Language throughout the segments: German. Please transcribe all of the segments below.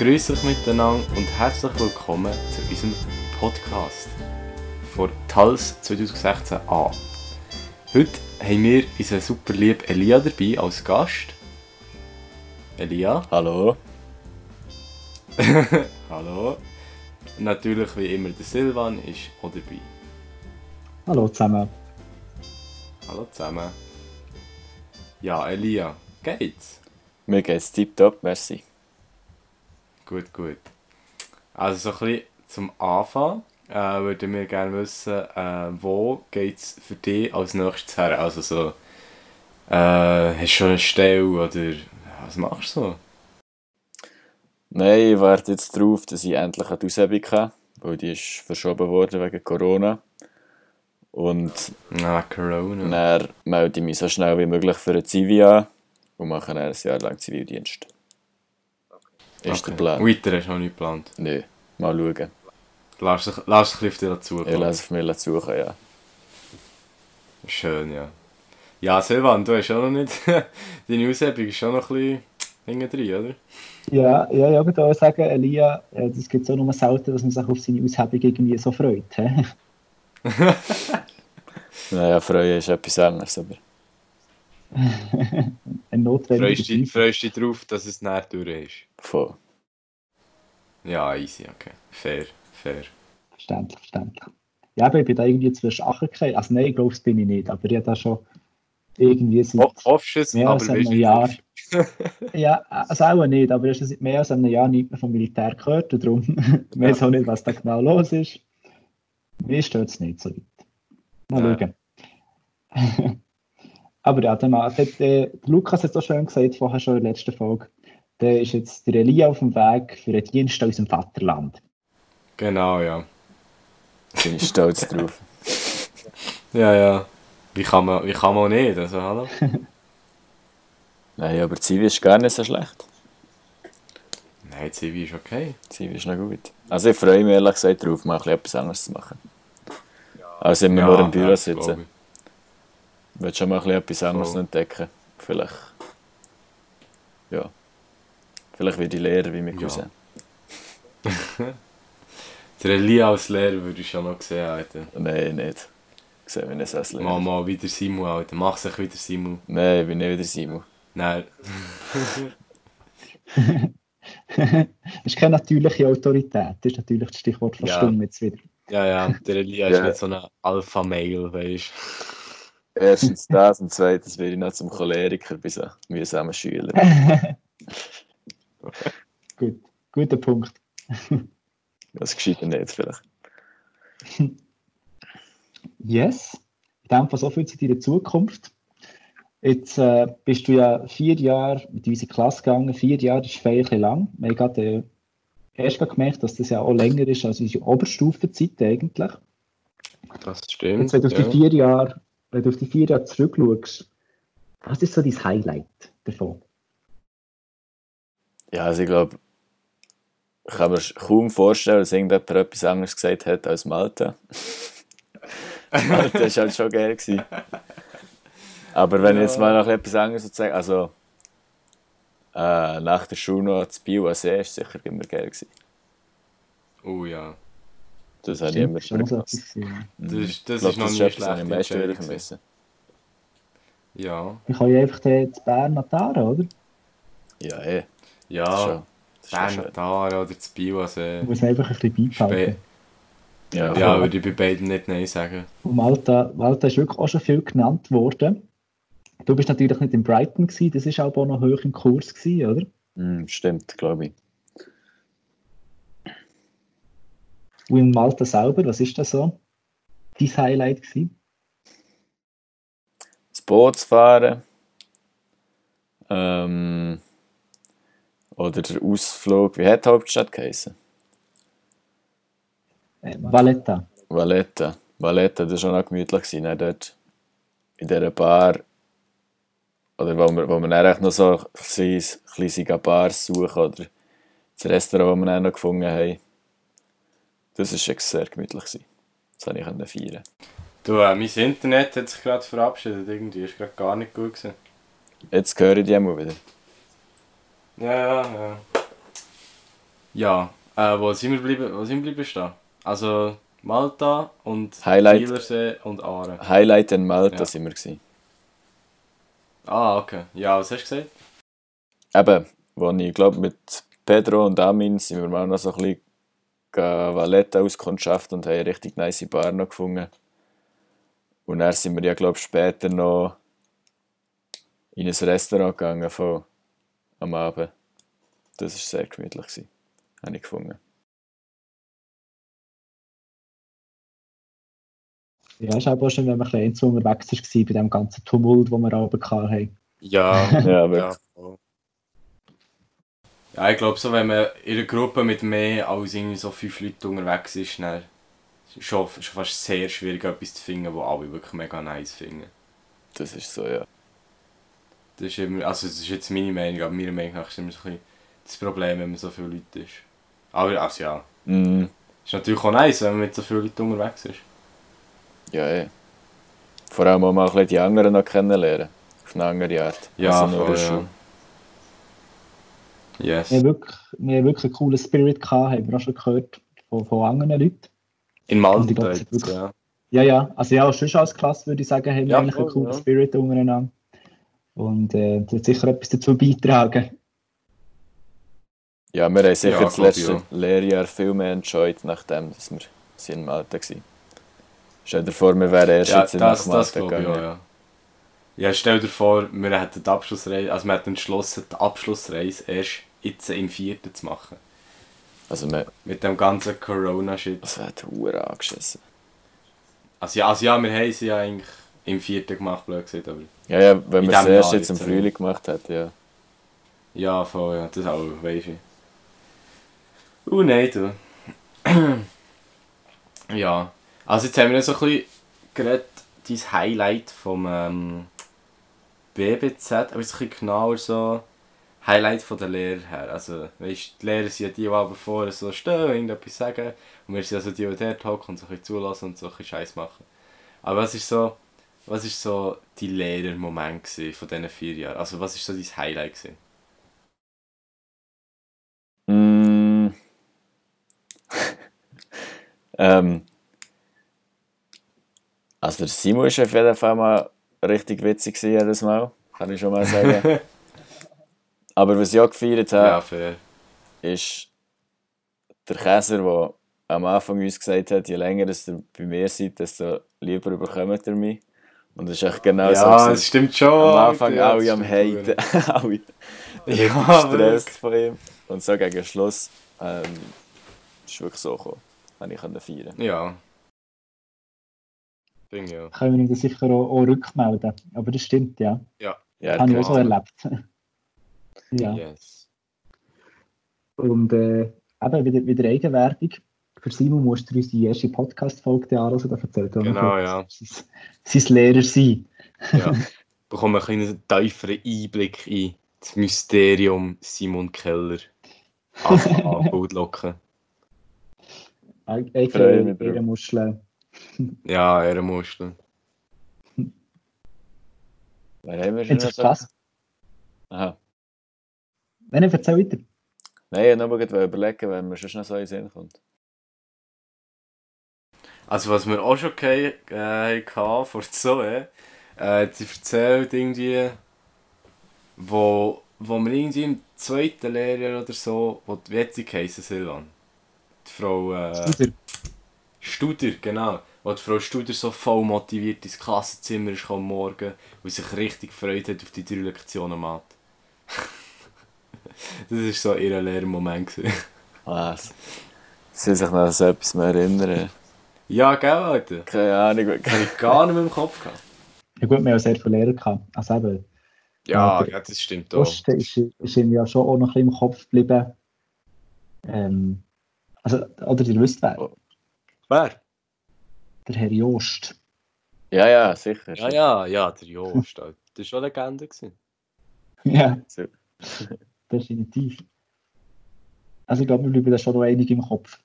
Grüß euch miteinander und herzlich willkommen zu unserem Podcast von TALS 2016a. Heute haben wir unseren super lieben Elia dabei als Gast. Elia. Hallo. Hallo. Natürlich wie immer der Silvan ist auch dabei. Hallo zusammen. Hallo zusammen. Ja, Elia, geht's? Mir geht's tipptopp, merci. Gut, gut. Also so ein bisschen zum Anfang äh, würden wir gerne wissen, äh, wo geht's für dich als nächstes her? Also so, äh, hast du schon eine Stelle oder was machst du so? Nein, ich warte jetzt darauf, dass ich endlich eine Aushebung habe, weil die ist verschoben worden wegen Corona. Und Ah, Corona. dann melde ich mich so schnell wie möglich für ein Zivi an und mache dann ein Jahr lang Zivildienst. Ist der Plan? Weiter hast du noch nicht geplant. Nö, mal schauen. Lass dich lass dich auf dich dazu Ich lasse auf mich suchen, ja. Schön, ja. Ja, Silvan, du hast auch noch nicht... Deine Aushebung ist schon noch ein bisschen hinten drin, oder? Ja, ja, ja, ich würde auch sagen, Elia, äh, das gibt es auch nur selten, dass man sich auf seine Aushebung irgendwie so freut. Naja, freuen ist etwas anderes, aber Ein notwendiger Freust du freust dich darauf, dass es näher durch ist? voll. Ja, easy, okay. Fair, fair. Verständlich, verständlich. Ja, aber ich bin da irgendwie zwischen Achen gefallen. Also nein, ich glaube, das bin ich nicht, aber ich habe da schon irgendwie seit... Ho hoffst es, Mehr aber als einem Jahr. Ja, also auch nicht, aber ich habe seit mehr als einem Jahr nicht mehr vom Militär gehört und darum ich weiß auch nicht, was da genau los ist. Mir stört es nicht so weit. Mal Ja. schauen. Aber ja, der, Mann, der, der Lukas hat es auch schon gesagt, vorher schon in der letzten Folge, der ist jetzt der Elia auf dem Weg für einen Dienst aus dem Vaterland. Genau, ja. Bin ich stolz drauf. Ja, ja. Wie kann man, wie kann man auch nicht? Also, hallo? Nein, aber Zivi ist gar nicht so schlecht. Nein, Zivi ist okay. Zivi ist noch gut. Also ich freue mich ehrlich gesagt drauf, mal ein bisschen etwas anderes zu machen. Also immer nur im Büro das sitzen. Glaub ich. Ich will schon mal ein bisschen etwas anderes Voll. entdecken. Vielleicht. Ja. Vielleicht werde ich Lehrer wie mein Ja. Cousin. Der Elia als Lehrer würde ich schon noch sehen, Alter. Nein, nicht. Ich sehe mich nicht als Lehrer. Mal, mal wieder Simu, Alter. Mach sich wieder Simu. Nein, ich bin nicht wieder Simon. Nein. das ist keine natürliche Autorität, das ist natürlich das Stichwort Ja. verstummen jetzt wieder. Ja, ja. Der Elia ist Ja. nicht so ein Alpha-Mail, weißt Erstens das und zweitens werde ich noch zum Choleriker bei so mühsamen Schülern. Gut, guter Punkt. Das geschieht nicht vielleicht. Yes. Dem Fall so viel zu deiner Zukunft. Jetzt äh, bist du ja vier Jahre mit unserer Klasse gegangen. Vier Jahre ist feierlich lang. Wir haben gerade äh, erst gerade gemerkt, dass das ja auch länger ist als unsere Oberstufenzeit eigentlich. Das stimmt. Jetzt, wenn du ja. die vier Jahre, wenn du auf die vier Jahre zurückschaust, was ist so dein Highlight davon? Ja, also ich glaube, ich kann mir kaum vorstellen, dass irgendjemand etwas anderes gesagt hat als Malta. Malta war halt schon geil. Gewesen. Aber wenn ich jetzt mal noch etwas anderes sagen, also äh, nach der Schule noch das Bio an See ist sicher immer geil gewesen. Oh ja. Das habe ich immer schon etwas gewesen. Das ist, das Ich glaube, ist noch das nie ist etwas, was ich am schlecht. meisten wieder vermisse. Ja. Ich kann ja einfach den zu Bern nataren, oder? Ja, eh. Das Ja. das schön. Bernatara oder das Biwasee. Muss man einfach ein bisschen beibehalten. Ja, Ja, würde ich bei beiden nicht Nein sagen. Und Malta, Malta ist wirklich auch schon viel genannt worden. Du bist natürlich nicht in Brighton gewesen, das ist auch noch hoch im Kurs gewesen, oder? Hm, stimmt, glaube ich. Und in Malta selber, was ist das so? Dein Highlight gewesen? das Boot zu fahren. Ähm, oder der Ausflug, wie hat die Hauptstadt geheißen? Äh, Valletta. Valletta. Valletta, das war schon auch gemütlich. Gewesen, ne? Dort in dieser Bar, oder wo wir, wo wir dann noch so ein kleines, kleines Bars suchen, oder das Restaurant, das wir dann noch gefunden haben. Das war sehr gemütlich. Gewesen. Das konnte ich feiern. Du, äh, mein Internet hat sich gerade verabschiedet. Irgendwie ist gerade gar nicht gut gewesen. Jetzt höre ich die mal wieder. Ja, ja, ja. Ja, äh, wo sind wir geblieben, wo sind wir geblieben stehen? Also Malta und Highlight. Bielersee und Aare. Highlight in Malta Ja. sind wir gewesen. Ah, okay. Ja, was hast du gesagt? Eben, wo ich glaube mit Pedro und Amin sind wir mal noch so ein bisschen gehen Valletta auskundschaften und haben eine richtig nice Bar noch gefunden. Und dann sind wir ja glaube später noch in ein Restaurant gegangen von, am Abend. Das war sehr gemütlich. Gewesen. Habe ich gefunden. Ja, ist aber auch schön, wenn man ein bisschen unterwegs war bei dem ganzen Tumult, den wir oben hatten. Ja, Ja, wirklich. voll. Ja, ich glaube so, wenn man in einer Gruppe mit mehr als irgendwie so fünf Leuten unterwegs ist, dann ist es schon, schon fast sehr schwierig, etwas zu finden, wo alle wirklich mega nice finden. Das ist so, ja. Das ist immer, also das ist jetzt meine Meinung, aber meiner Meinung nach ist immer so ein bisschen das Problem, wenn man so viele Leute ist. Aber also ja, Mhm. ist natürlich auch nice, wenn man mit so vielen Leuten unterwegs ist. Ja, eh. Vor allem auch mal ein bisschen die anderen noch kennenlernen. Auf eine andere Art. Ja, Also voll, ja. Yes. Wir haben wirklich, wir haben wirklich einen coolen Spirit gehabt, haben wir auch schon gehört von, von anderen Leuten. In Malta glaub, jetzt, wirklich- ja. Ja, ja, also ja, schon als Klasse würde ich sagen, haben wir Ja, eigentlich einen coolen ja. Spirit untereinander. Und äh, das hat sicher etwas dazu beitragen. Ja, wir haben sicher Ja, das letzte auch. Lehrjahr viel mehr enjoyed, nachdem dass wir in Malta waren. Stell dir vor, wir wären erst Ja, jetzt das, nach das Malta glaube ich gegangen. ja. Ja, stell dir vor, wir hätten die Abschlussreise, also wir hätten entschlossen, die Abschlussreise erst jetzt im vierten zu machen. Also, wir, Mit dem ganzen Corona-Shit. das wäre Hure angeschissen. Also ja, also ja, wir haben sie ja eigentlich im vierten gemacht, blöd gesagt, aber... Ja, ja, wenn wir es erst jetzt im Frühling gemacht hätten, ja. Ja, voll, ja, das auch, weisst du. Uh, nein, du. ja, also jetzt haben wir so ein bisschen geredet, dein Highlight vom ähm, BBZ, aber jetzt ein bisschen genauer so Highlight von der Lehrer her. Also, weißt die Lehrer sind ja die, die aber vorher so stehen irgendetwas sagen und wir sind also die, die dort hocken und so ein zulassen und so ein Scheiß machen. Aber was ist so, was ist so die Lehrermoment von diesen vier Jahren? Also, was ist so dein Highlight gewesen? Mm. ähm. Also der Simon ist auf jeden Fall mal richtig witzig jedes Mal. Kann ich schon mal sagen. Aber was ich auch gefeiert habe, Ja, fair. ist der Käser, der am Anfang uns gesagt hat, je länger es ihr bei mir seid, desto lieber bekommt ihr mich. Und das ist echt genau so. ja, es stimmt schon. am Anfang ja, alle das am Haten, alle Ja, gestresst wirklich. von ihm. Und so gegen Schluss ähm, ist es wirklich so gekommen. Habe ich können feiern. Ja. Ding, ja. Können wir ihm das sicher auch, auch rückmelden. Aber das stimmt, ja. Ja, Habe ich auch so erlebt. ja. Yes. Und äh, eben wieder, wieder Eigenwerbung. Für Simon musst du uns die erste Podcast-Folge anhören. Da erzählt er Genau, ja. Sein, sein Lehrer sein. ja. Bekommen wir einen tieferen Einblick in das Mysterium Simon Keller. Aka Goldlocken. Ei- Freue Eigen mich drauf. ihre Muscheln. Ja, er musste. Wer haben wir schon. Aha. Nein, nein, erzähl weiter. Nein, ich wollte nur überlegen, wenn mir schon noch so in den Sinn kommt. Also was wir auch schon ge- äh, hatten vor Zoe, äh, sie erzählt irgendwie, wo, wo wir irgendwie im zweiten Lehrjahr oder so, wo die Wetzig heissen, Silvan. Die Frau äh, Studer. Studer, genau. Wo die Frau Studer so voll motiviert ins Klassenzimmer ist am Morgen und sich richtig gefreut hat auf die drei Lektionen Mathe. Das war so ihr Lehrmoment. gewesen. Was? Sie sich noch an so etwas mehr erinnern. ja, gell, Alter? Keine Ahnung. Habe ich gar nicht mehr im Kopf gehabt. Ja gut, wir haben ja sehr viele Lehrer gehabt. Also eben, Ja, Ja, das stimmt auch. Osten ist, ist ihm ja schon auch noch ein bisschen im Kopf geblieben. Ähm, also, oder ihr wisst wer? Wer? Der Herr Jost. Ja, ja, sicher. Ja, ja, ja, der Jost. Das war schon eine Legende. gewesen. Ja. Definitiv. Also ich glaube, wir bleiben da schon noch einige im Kopf.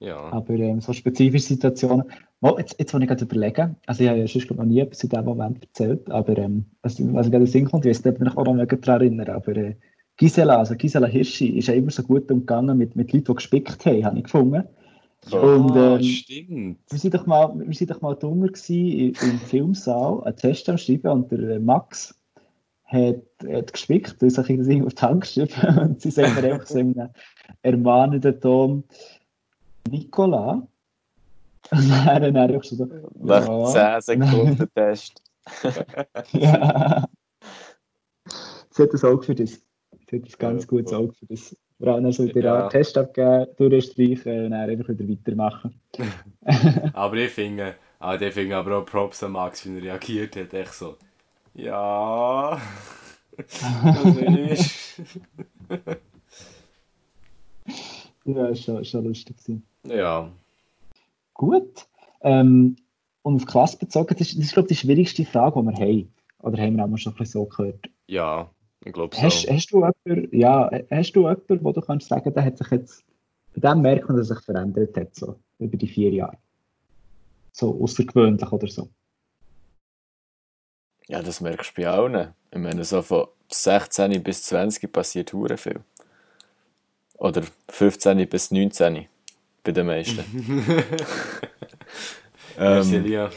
Ja. Aber ähm, so spezifische Situationen. Oh, jetzt, jetzt, wo ich gerade überlege, also ich habe ja sonst ich, noch nie etwas in diesem Moment erzählt, aber ähm, was, was gerade in den Sinn kommt, ich weiß nicht, ob ich mich auch noch daran erinnern aber äh, Gisela, also Gisela Hirschi, ist ja immer so gut umgegangen mit, mit Leuten, die gespickt haben, habe ich gefunden. Ja, Und, ähm, stimmt. Wir sind doch mal, wir sind doch mal drunter gewesen, im Filmsaal, einen Test am Schreiben und der äh, Max hat, hat gespickt, und ich das irgendwo auf die Hand geschrieben und sie sagen mir einfach so in einem ermahnenden Ton, Nicola. Und dann er einfach so, Nach Ja. 10 Sekunden Test. ja. Sie hat ein Auge für das. Sie hat ein ganz Ja, gutes. Auge für das. Vor allem also den Ja. Test abgeben, durchstreichen und dann einfach wieder weitermachen. Aber ich finde, ah, ich finde aber auch Props an Max, wie er reagiert hat. Echt so, ja. das ist. Ja, ist schon, schon lustig gewesen. ja. Gut. Ähm, und auf Klasse bezogen, das ist, das ist glaube ich, die schwierigste Frage, die wir haben. Oder haben wir auch mal schon ein bisschen so gehört. Ja, ich glaube so. Hast, hast du jemanden, ja, hast du jemanden, wo du kannst sagen, der hat sich jetzt, bei dem merkt man, dass er sich verändert hat, so, über die vier Jahre? So außergewöhnlich oder so. Ja, das merkst du bei allen. Ich meine, so von 16 bis 20 passiert hure viel. Oder 15 bis 19 bei den meisten. Ähm, ja.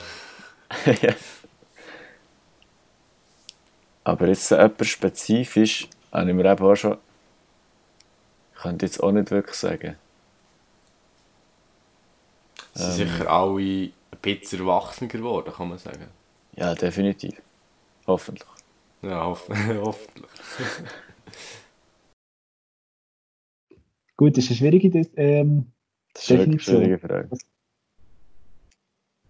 Aber jetzt so etwas spezifisch, habe ich mir eben auch schon. Ich könnte jetzt auch nicht wirklich sagen. Sie sind Ähm. sicher alle ein bisschen erwachsener geworden, kann man sagen. Ja, definitiv. Hoffentlich. Ja, hoff hoffentlich. Gut, das ist eine schwierige Dis- ähm, Das ist eine schwierige Frage.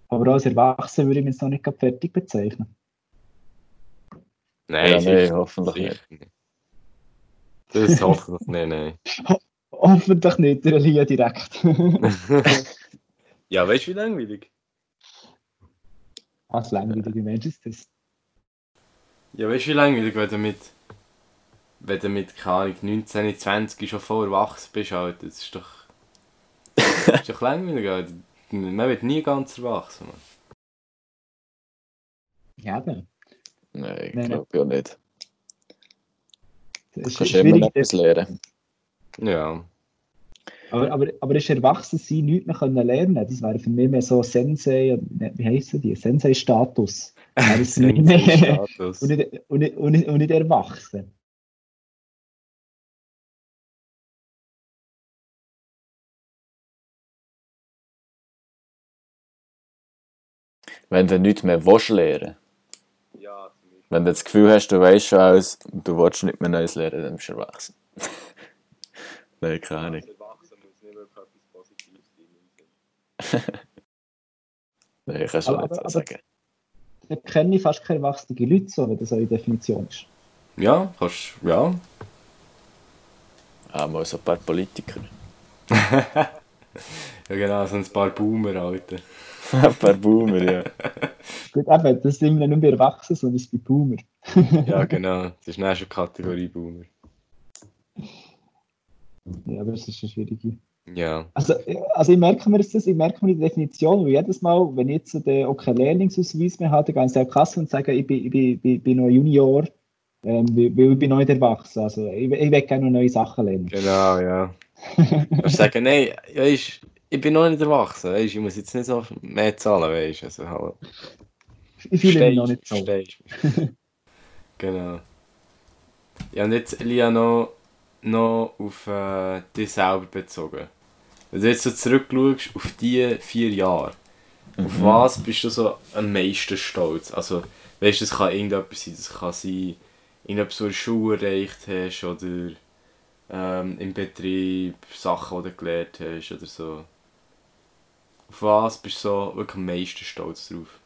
aber als Erwachsener würde ich mich jetzt noch nicht gerade fertig bezeichnen. Nein, ja, nein, hoffentlich nicht. nicht. Das hoffentlich nein, nein. Hoffentlich nicht, der Elia direkt. ja, weißt du, wie langweilig? Was langweilige Mensch ist das? Ja, weißt du, wie langweilig, wenn du mit. Wenn du mit, keine Ahnung, 19, 20 schon voll erwachsen bist, Alter. Das ist doch. Das ist doch langweilig, Alter. Man wird nie ganz erwachsen, Mann. Ja, eben. Nein, ich glaube ja nicht. Das Du ist kannst immer noch schwierig, etwas lernen. Ja. Aber, aber, aber ist Erwachsensein nichts mehr können lernen Das wäre für mich mehr so Sensei, ne, wie heissen die? Sensei-Status. Status. Und nicht, und, nicht, und, nicht, und nicht erwachsen. Wenn du nichts mehr willst lernen Ja, wenn du das Gefühl hast, du weißt schon alles und du willst nicht mehr Neues lernen, dann bist du erwachsen. Nein, keine Ahnung. Erwachsen muss nicht wirklich etwas Positives sein. Nein, ich kann schon Aber- nicht so aber- sagen. Ich kenne fast keine erwachsenen Leute, so, wenn das eure Definition ist. Ja, kannst ja. Ah, mal so ein paar Politiker. Ja, genau, so ein paar Boomer, Alter. ein paar Boomer, ja. Gut, eben, das sind wir nicht bei Erwachsenen, sondern es bei Boomer. Ja, genau. Das ist eine schon Kategorie Boomer. Ja, aber das ist eine schwierige. Ja. Also, also ich merke mir das, ich merke mir die Definition, weil jedes Mal, wenn ich jetzt den auch keinen Lehrlingsausweis mehr habe, dann gehe ich in die Kasse und sage, ich bin, ich bin, bin, bin noch Junior, ähm, weil ich bin noch nicht erwachsen. Also ich, ich will gerne noch neue Sachen lernen. Genau, ja. Du sagen, nein, weißt, ich bin noch nicht erwachsen, weißt, ich muss jetzt nicht so mehr zahlen, weißt, also hallo. Ich fühle mich noch nicht so. Du? genau. Ja, und jetzt, Elia, noch, noch auf äh, dich selber bezogen. Wenn du jetzt so zurückschaust auf diese vier Jahre, auf was bist du so am meisten stolz? Also, weißt du, das kann irgendetwas sein, das kann sein, irgendetwas, was du Schule erreicht hast oder ähm, im Betrieb, Sachen, die du gelernt hast oder so. Auf was bist du so wirklich am meisten stolz drauf?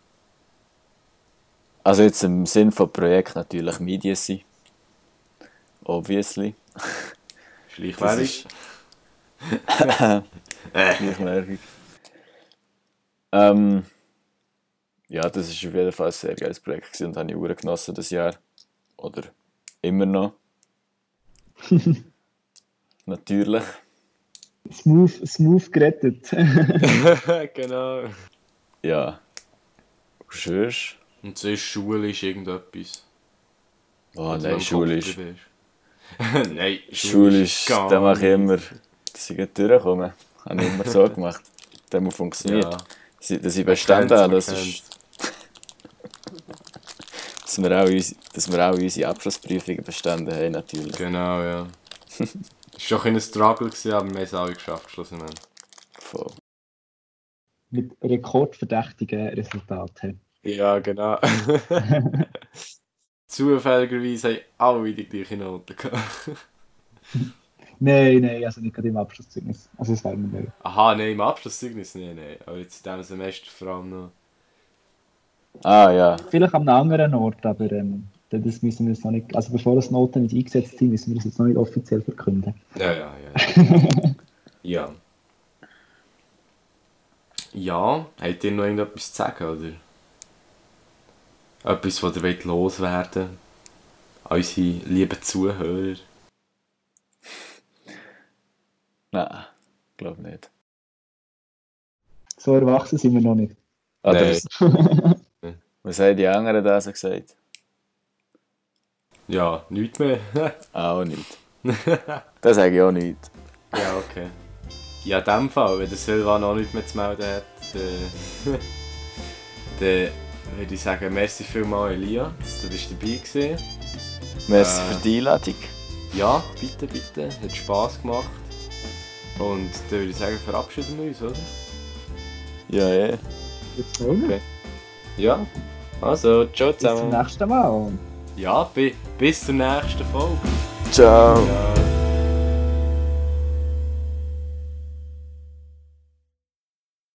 Also jetzt im Sinn von Projekt natürlich Medien sein. Obviously. Schleichwerbung? ist- Gleichwertig. ähm, ja, das ist auf jeden Fall ein sehr geiles Projekt gewesen und habe ich sehr genossen das Jahr. Oder immer noch. Natürlich. Smooth, smooth gerettet. genau. Ja. Und sonst? Und sonst Schule ist irgendetwas. Oh nein, am Schule Kopf ist, geblieben Nein, Schule ist, gar da mache ich immer, dass ich gleich durchkomme. Habe ich immer so gemacht. Das muss funktioniert. Ja, Dass ich- Dass ich man Bestände kennt's, habe, das ist, dass wir auch unsere, dass wir auch unsere Abschlussprüfungen bestanden haben, natürlich. Genau, ja. Es war doch ein Struggle, gewesen, aber wir haben es alle geschafft, schlussendlich. Voll. Mit rekordverdächtigen Resultaten. Ja, genau. Zufälligerweise haben alle die gleiche Note gehabt. Nein, nein, also nicht gerade im Abschlusszeugnis. Also das werden wir nicht. Aha, nein, im Abschlusszeugnis, nein, nein. Aber jetzt in diesem Semester vor allem noch. Ah ja, Vielleicht an einem anderen Ort, aber ähm, das müssen wir jetzt noch nicht, also bevor das Noten nicht eingesetzt sind, müssen wir das jetzt noch nicht offiziell verkünden. Ja, ja, ja. ja. Ja, habt ihr noch irgendetwas zu sagen, oder? Etwas, was ihr wollt loswerden An unsere lieben Zuhörer. nein, glaube nicht. So erwachsen sind wir noch nicht. Oder Nein. was haben die anderen da so gesagt? Ja, nichts mehr. Auch nicht. Das sage ich auch nicht. ja, okay. Ja, in dem Fall, wenn der Silva noch nichts mehr zu melden hat, dann, dann würde ich sagen, merci vielmals Elia, dass du bist dabei gewesen. Merci Äh. für die Einladung. Ja, bitte, bitte. Hat Spass gemacht. Und dann würde ich sagen, verabschieden wir uns, oder? Ja, ja. Jetzt. Okay. Ja. Also, ciao Bis zum zusammen. nächsten Mal. Ja, bi bis zur nächsten Folge. Ciao. Ja.